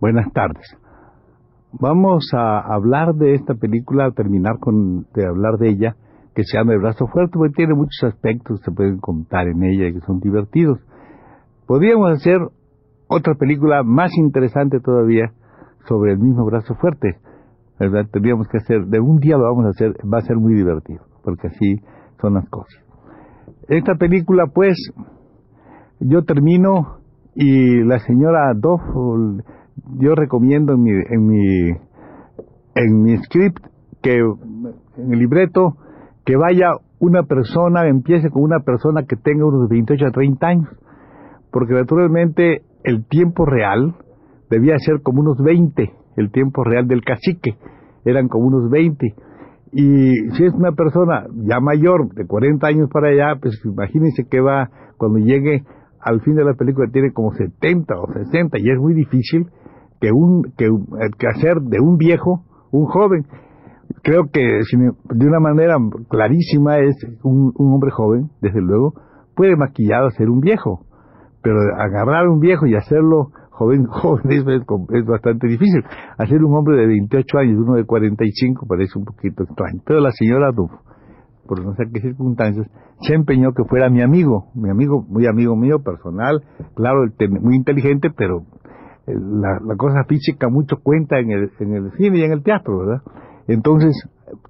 Buenas tardes. Vamos a hablar de esta película, terminar con de hablar de ella, que se llama El brazo fuerte, porque tiene muchos aspectos que se pueden contar en ella y que son divertidos. Podríamos hacer otra película más interesante todavía sobre el mismo brazo fuerte. Tendríamos que hacer, de un día lo vamos a hacer, va a ser muy divertido, porque así son las cosas. Esta película, pues, yo termino y la señora Doff, yo recomiendo en mi, en mi, en mi script, que en el libreto, que vaya una persona, empiece con una persona que tenga unos 28 a 30 años, porque naturalmente el tiempo real debía ser como unos 20, el tiempo real del cacique, eran como unos 20. Y si es una persona ya mayor, de 40 años para allá, pues imagínense que va, cuando llegue al fin de la película, tiene como 70 o 60, y es muy difícil que, un, que, que hacer de un viejo un joven. Creo que de una manera clarísima es un, un hombre joven, desde luego, puede maquillado a ser un viejo, pero agarrar un viejo y hacerlo joven, joven es, es, bastante difícil. Hacer un hombre de 28 años, uno de 45, parece un poquito extraño. Pero la señora Duff, por no sé qué circunstancias, se empeñó que fuera mi amigo, mi amigo, muy amigo mío, personal, claro, muy inteligente, pero la, la, cosa física mucho cuenta en el, en el cine y en el teatro, ¿verdad? Entonces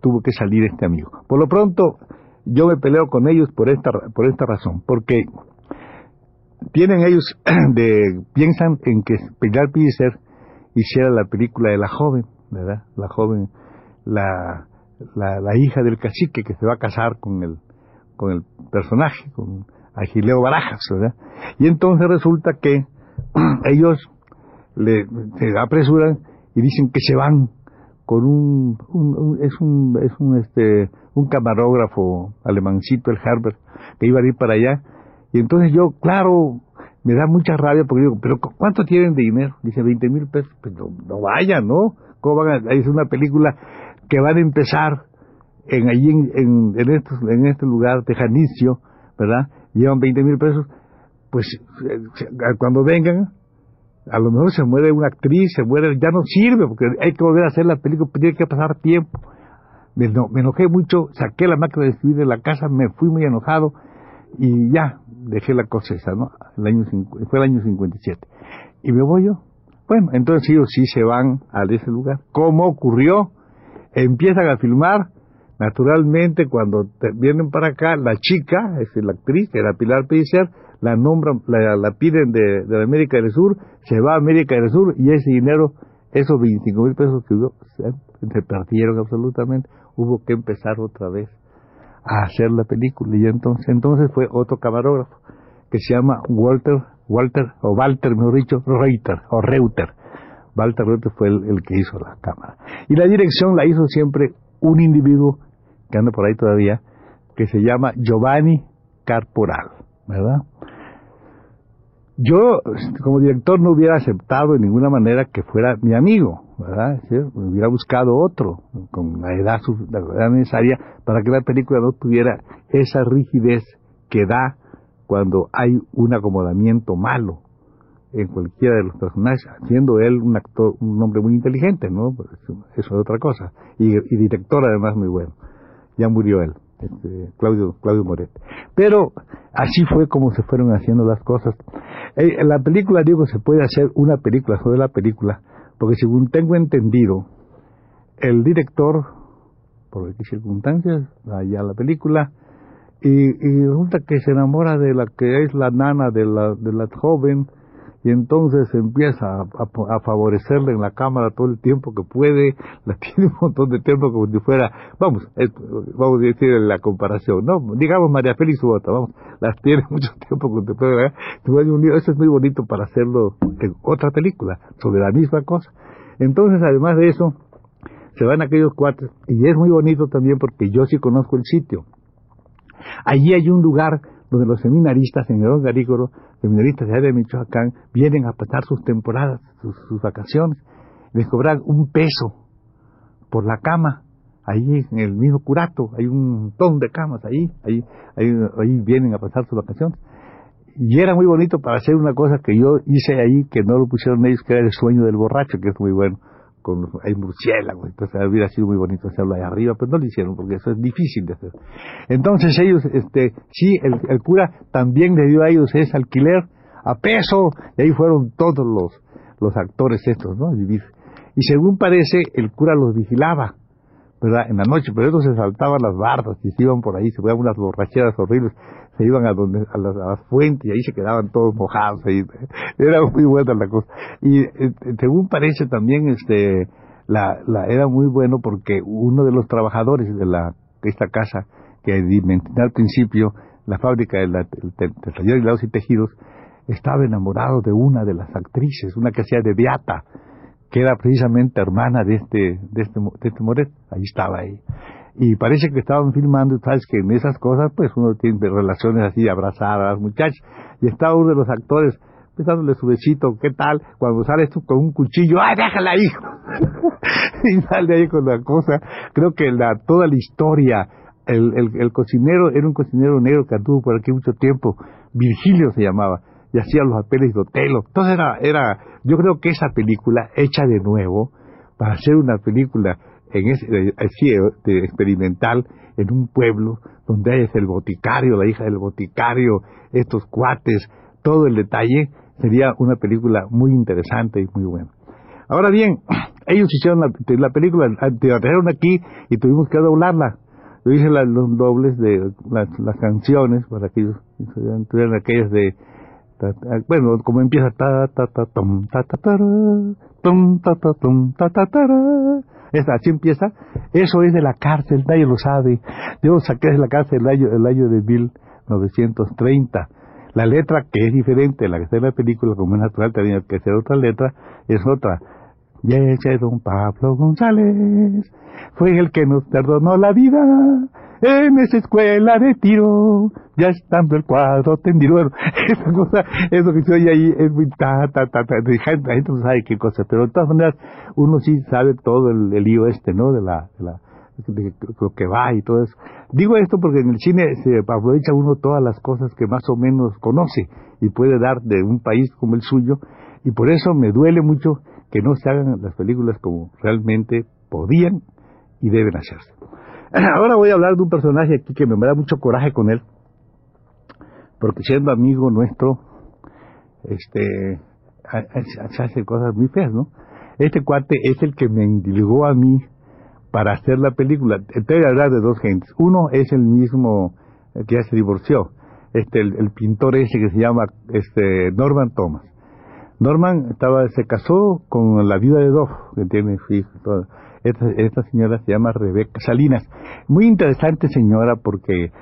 tuvo que salir este amigo. Por lo pronto, yo me peleo con ellos por esta, por esta razón, porque tienen ellos de, piensan en que Pilar Pellicer hiciera la película de la joven, ¿verdad? La joven, la, la, la, hija del cacique que se va a casar con el, con el personaje, con Agileo Barajas, ¿verdad? Y entonces resulta que ellos le, se apresuran y dicen que se van con un, un, es un es un este un camarógrafo alemancito el Herbert que iba a ir para allá y entonces yo claro me da mucha rabia porque digo pero cuánto tienen de dinero dice 20 mil pesos pues no, no, vayan no cómo van a es una película que van a empezar en allí en, en, en, estos, en este lugar tejanicio verdad llevan 20 mil pesos. Pues eh, cuando vengan a lo mejor se muere una actriz, se muere, ya no sirve, porque hay que volver a hacer la película, tiene que pasar tiempo. Me, no, me enojé mucho, saqué la máquina de escribir de la casa, me fui muy enojado y ya dejé la cosa esa, ¿no? El año, fue el año 57. Y me voy yo. Bueno, entonces ellos sí se van a ese lugar. ¿Cómo ocurrió? Empiezan a filmar. Naturalmente, cuando vienen para acá, la chica, es la actriz, era Pilar Pellicer, la nombran, la, la piden de, de, América del Sur, se va a América del Sur y ese dinero, esos 25 mil pesos que hubo, se, perdieron absolutamente, hubo que empezar otra vez a hacer la película y entonces, entonces fue otro camarógrafo que se llama Walter, Walter, o Walter, mejor dicho, Reuter, o Reuter. Walter Reuter fue el, el que hizo la cámara. Y la dirección la hizo siempre un individuo que anda por ahí todavía, que se llama Giovanni Carporal, ¿verdad? Yo, como director, no hubiera aceptado de ninguna manera que fuera mi amigo, ¿verdad? Hubiera buscado otro, con la edad, la edad necesaria, para que la película no tuviera esa rigidez que da cuando hay un acomodamiento malo en cualquiera de los personajes, siendo él un actor, un hombre muy inteligente, ¿no? Eso es otra cosa. Y director además muy bueno. Ya murió él este, Claudio, Claudio Moret. Pero así fue como se fueron haciendo las cosas. Eh, la película, digo, se puede hacer una película sobre la película, porque según tengo entendido, el director, por qué circunstancias, allá la película, y, y, resulta que se enamora de la que es la nana de la, de la joven, y entonces empieza a, favorecerle en la cámara todo el tiempo que puede, la tiene un montón de tiempo como si fuera, vamos, vamos a decir la comparación, no, digamos María Félix Bota, vamos, las tiene mucho tiempo que te puede eso es muy bonito para hacerlo en otra película, sobre la misma cosa. Entonces, además de eso, se van aquellos cuatro, y es muy bonito también porque yo sí conozco el sitio. Allí hay un lugar donde los seminaristas en el Garígoro, seminaristas de de Michoacán, vienen a pasar sus temporadas, sus, vacaciones, les cobran un peso por la cama, ahí en el mismo curato, hay un montón de camas ahí, ahí, ahí vienen a pasar sus vacaciones. Y era muy bonito para hacer una cosa que yo hice ahí, que no lo pusieron ellos, que era el sueño del borracho, que es muy bueno con hay murciélagos, entonces hubiera sido muy bonito hacerlo ahí arriba, pero no lo hicieron porque eso es difícil de hacer. Entonces ellos, este, sí, el, cura también le dio a ellos ese alquiler a peso, y ahí fueron todos los, los actores estos, ¿no? Vivir. Y según parece, el cura los vigilaba, ¿verdad? En la noche, pero ellos se saltaban las bardas y se iban por ahí, se ponían unas borracheras horribles se iban a donde a las, fuentes y ahí se quedaban todos mojados ahí. era muy buena la cosa. Y eh, según parece también este la, la era muy bueno porque uno de los trabajadores de la de esta casa que mencioné al principio la fábrica del taller de helados y tejidos estaba enamorado de una de las actrices una que hacía de Beata que era precisamente hermana de este de este de este Moret ahí estaba ahí y parece que estaban filmando, sabes que en esas cosas pues uno tiene relaciones así abrazadas, muchachos, y estaba uno de los actores dándole su besito, ¿qué tal? Cuando sale esto con un cuchillo, ¡ay, déjala ahí! y sale ahí con la cosa. Creo que la, toda la historia, el, el, cocinero era un cocinero negro que anduvo por aquí mucho tiempo, Virgilio se llamaba, y hacía los papeles de Otelo. Entonces era, era, yo creo que esa película, hecha de nuevo, para hacer una película en ese, eh, de experimental en un pueblo donde hay el boticario, la hija del boticario, estos cuates, todo el detalle, sería una película muy interesante y muy buena. Ahora bien, ellos hicieron la, la película, la trajeron aquí y tuvimos que doblarla. Yo hice los dobles de las, canciones para que ellos tuvieran aquellas de bueno, como empieza ta ta ta tom ta ta ta tom ta ta tom ta ta ta así empieza. Eso es de la cárcel, nadie lo sabe. Yo saqué de la cárcel el año, el año de 1930. La letra, que es diferente, la que está en la película, como es natural, tenía que ser otra letra, es otra. Y ese don Pablo González fue el que nos perdonó la vida en esa escuela de tiro, ya estando el cuadro tendido. Esa cosa, eso que se oye ahí es muy ta, ta, ta, ta, la gente no sabe qué cosa, pero de todas maneras uno sí sabe todo el, lío este, ¿no? De la, de la, de lo que va y todo eso. Digo esto porque en el cine se aprovecha uno todas las cosas que más o menos conoce y puede dar de un país como el suyo, y por eso me duele mucho que no se hagan las películas como realmente podían y deben hacerse. Ahora voy a hablar de un personaje aquí que me da mucho coraje con él, porque siendo amigo nuestro, este, se hace cosas muy feas, ¿no? Este cuate es el que me indilgó a mí para hacer la película. Te voy a hablar de dos gentes. Uno es el mismo que ya se divorció, este, el, pintor ese que se llama este, Norman Thomas. Norman estaba, se casó con la vida de Dove, que tiene hijos. Esta, señora se llama Rebeca Salinas. Muy interesante señora porque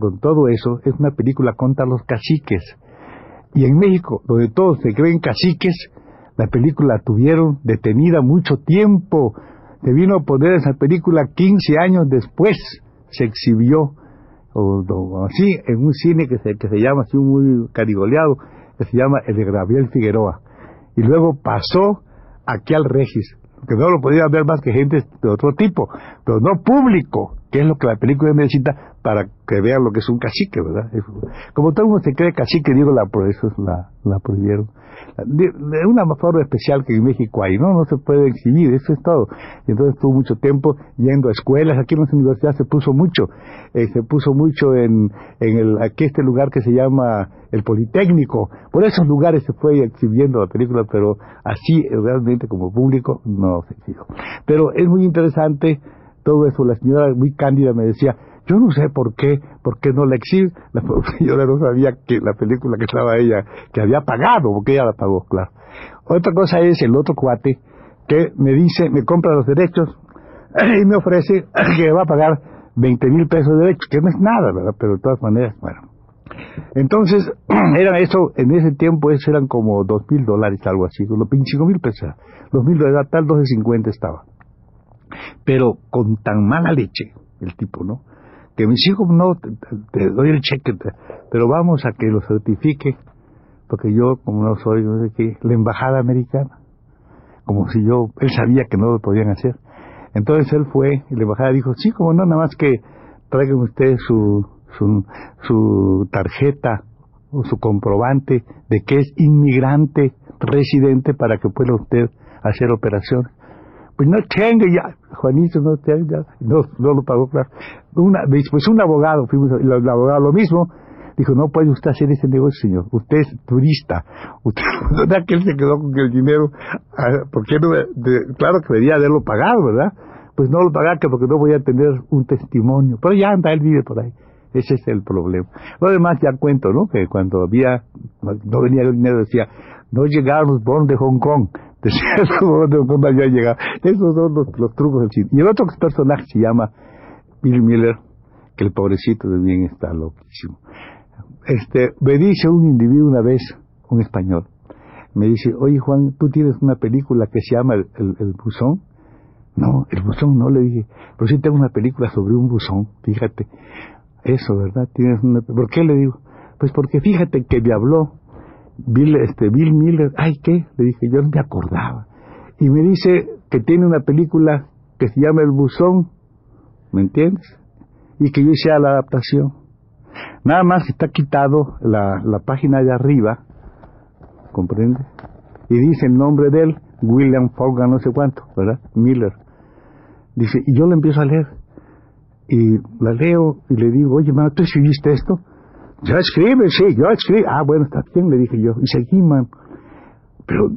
con todo eso es una película contra los caciques. Y en México, donde todos se creen caciques, la película tuvieron detenida mucho tiempo. Se vino a poner esa película 15 años después. Se exhibió o, así en un cine que se, que se llama así muy carigoleado, se llama el de Gabriel Figueroa. Y luego pasó aquí al Regis que no lo podía ver más que gente de otro tipo, pero no público, que es lo que la película necesita para que vean lo que es un cacique, ¿verdad? Como todo el mundo se cree cacique, digo, la, por eso la, la prohibieron. De, una forma especial que en México hay, ¿no? No se puede exhibir, eso es todo. Entonces estuvo mucho tiempo yendo a escuelas, aquí en las universidades se puso mucho, eh, se puso mucho en, en el, aquí este lugar que se llama el Politécnico, por esos lugares se fue exhibiendo la película, pero así realmente como público no se exhibió. Pero es muy interesante todo eso, la señora muy cándida me decía, Yo no sé por qué, por qué no la exhibe. La señora no sabía que la película que estaba ella, que había pagado, porque ella la pagó, claro. Otra cosa es el otro cuate que me dice, me compra los derechos y me ofrece que va a pagar 20 mil pesos de derechos, que no es nada, ¿verdad? Pero de todas maneras, bueno. Entonces, eran eso, en ese tiempo eran como dos mil dólares, algo así, los 25 mil pesos, dos mil dólares, tal 12.50 estaba. Pero con tan mala leche, el tipo, ¿no? Que me dijo, no, te, doy el cheque, pero vamos a que lo certifique, porque yo, como no soy, no sé qué, la embajada americana, como si yo, él sabía que no lo podían hacer. Entonces él fue, y la embajada dijo, sí, como no, nada más que traigan ustedes su, su, su tarjeta o su comprobante de que es inmigrante residente para que pueda usted hacer operación. Pues no tengo ya, Juanito no tengo ya, no, no lo pagó, claro. Una, pues un abogado, fuimos, el, abogado lo mismo, dijo, no puede usted hacer ese negocio, señor, usted es turista, usted, ¿verdad que él se quedó con el dinero? Ah, porque claro que debería haberlo pagado, ¿verdad? Pues no lo pagaba porque no voy a tener un testimonio, pero ya anda, él vive por ahí. Ese es el problema. Lo demás ya cuento, ¿no? Que cuando había, no venía el dinero, decía, no llegaron los bonos de Hong Kong. De Kong había llegado. Esos son los, trucos del cine. Y el otro personaje se llama Bill Miller, que el pobrecito bien está loquísimo. Este, me dice un individuo una vez, un español, me dice, oye Juan, ¿tú tienes una película que se llama El, el Buzón? No, el buzón no, le dije, pero sí tengo una película sobre un buzón, fíjate. Eso, ¿verdad? Tienes una... ¿Por qué le digo? Pues porque fíjate que me habló Bill, este, Bill Miller. Ay, ¿qué? Le dije, yo no me acordaba. Y me dice que tiene una película que se llama El Buzón, ¿me entiendes? Y que yo hice la adaptación. Nada más está quitado la, la página de arriba, ¿comprende? Y dice el nombre de él, William Fogan, no sé cuánto, ¿verdad? Miller. Dice, y yo le empiezo a leer y la leo y le digo, oye, mano, ¿tú escribiste esto? Yo escribe, sí, yo escribo. Ah, bueno, está bien, le dije yo. Y seguí, man. Pero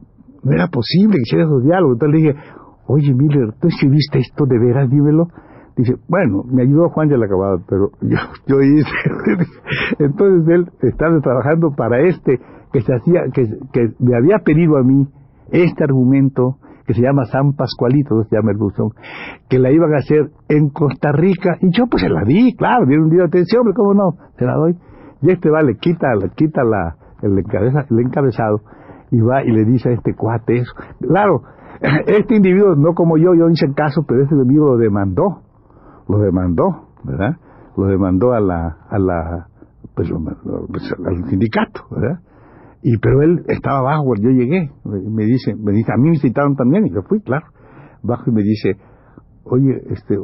no era posible que hiciera esos diálogos. Entonces le dije, oye, Miller, ¿tú escribiste esto de veras? Dímelo. Dice, bueno, me ayudó Juan ya la acabado, pero yo, yo hice. Entonces él estaba trabajando para este que se hacía, que, que me había pedido a mí este argumento que se llama San Pascualito, se llama el buzón, que la iban a hacer en Costa Rica, y yo pues se la di, claro, dieron un día de atención, hombre, ¿cómo no? Se la doy. Y este va, le quita, le quita la, el, encabeza, el encabezado, y va y le dice a este cuate eso. Claro, este individuo, no como yo, yo hice caso, pero este individuo lo demandó, lo demandó, ¿verdad? Lo demandó a la, a la, pues, pues al sindicato, ¿verdad? Y pero él estaba abajo yo llegué. Me dice, me dice, a mí me citaron también y yo fui, claro. Bajo y me dice, oye, este,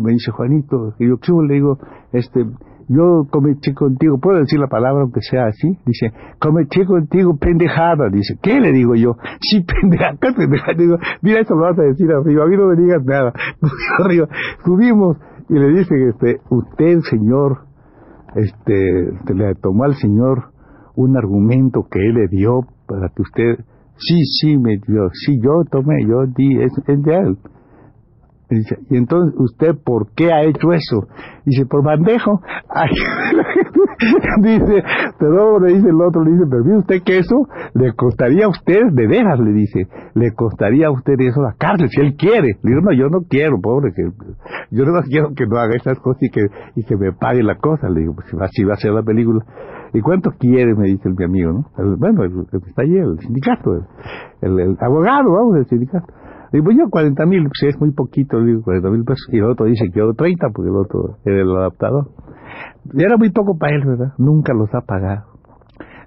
me dice Juanito, y yo, ¿qué le digo? Este, yo cometí contigo, ¿puedo decir la palabra aunque sea así? Dice, cometí contigo pendejada. Dice, ¿qué le digo yo? Sí, pendejada, ¿qué pendejada? Digo, mira, eso lo vas a decir arriba, a mí no me digas nada. arriba, subimos y le dice, este, usted, señor, este, le tomó al señor un argumento que él le dio para que usted, sí, sí, me dio, sí, yo tomé, yo di, es, de él. Y entonces, ¿usted por qué ha hecho eso? Dice, por bandejo. dice, pero le dice el otro, le dice, pero mire usted que eso le costaría a usted, de veras, le dice, le costaría a usted eso la cárcel, si él quiere. Le digo, no, yo no quiero, pobre, que yo no quiero que no haga esas cosas y que, y que me pague la cosa. Le digo, pues si va, a hacer la película. ¿Y cuánto quiere? Me dice el, mi amigo, ¿no? bueno, el, que está allí, el sindicato, el, abogado, vamos, el sindicato. Digo, pues yo 40 mil, pues es muy poquito, digo, 40 mil pesos. Y el otro dice que yo 30, porque el otro era el adaptador. Y era muy poco para él, ¿verdad? Nunca los ha pagado.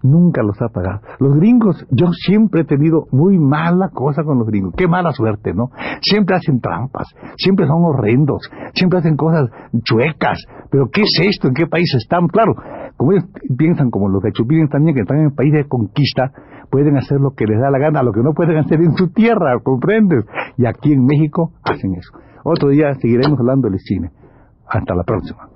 Nunca los ha pagado. Los gringos, yo siempre he tenido muy mala cosa con los gringos. Qué mala suerte, ¿no? Siempre hacen trampas, siempre son horrendos, siempre hacen cosas chuecas. Pero ¿qué es esto? ¿En qué país están? Claro, como ellos piensan como los de Chupines también, que están en el país de conquista, pueden hacer lo que les da la gana, lo que no pueden hacer en su tierra, ¿comprendes? Y aquí en México hacen eso. Otro día seguiremos hablando del cine. Hasta la próxima.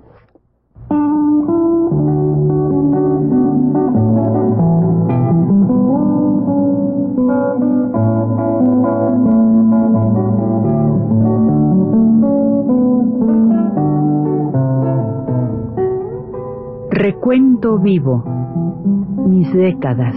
Recuento vivo. Mis décadas.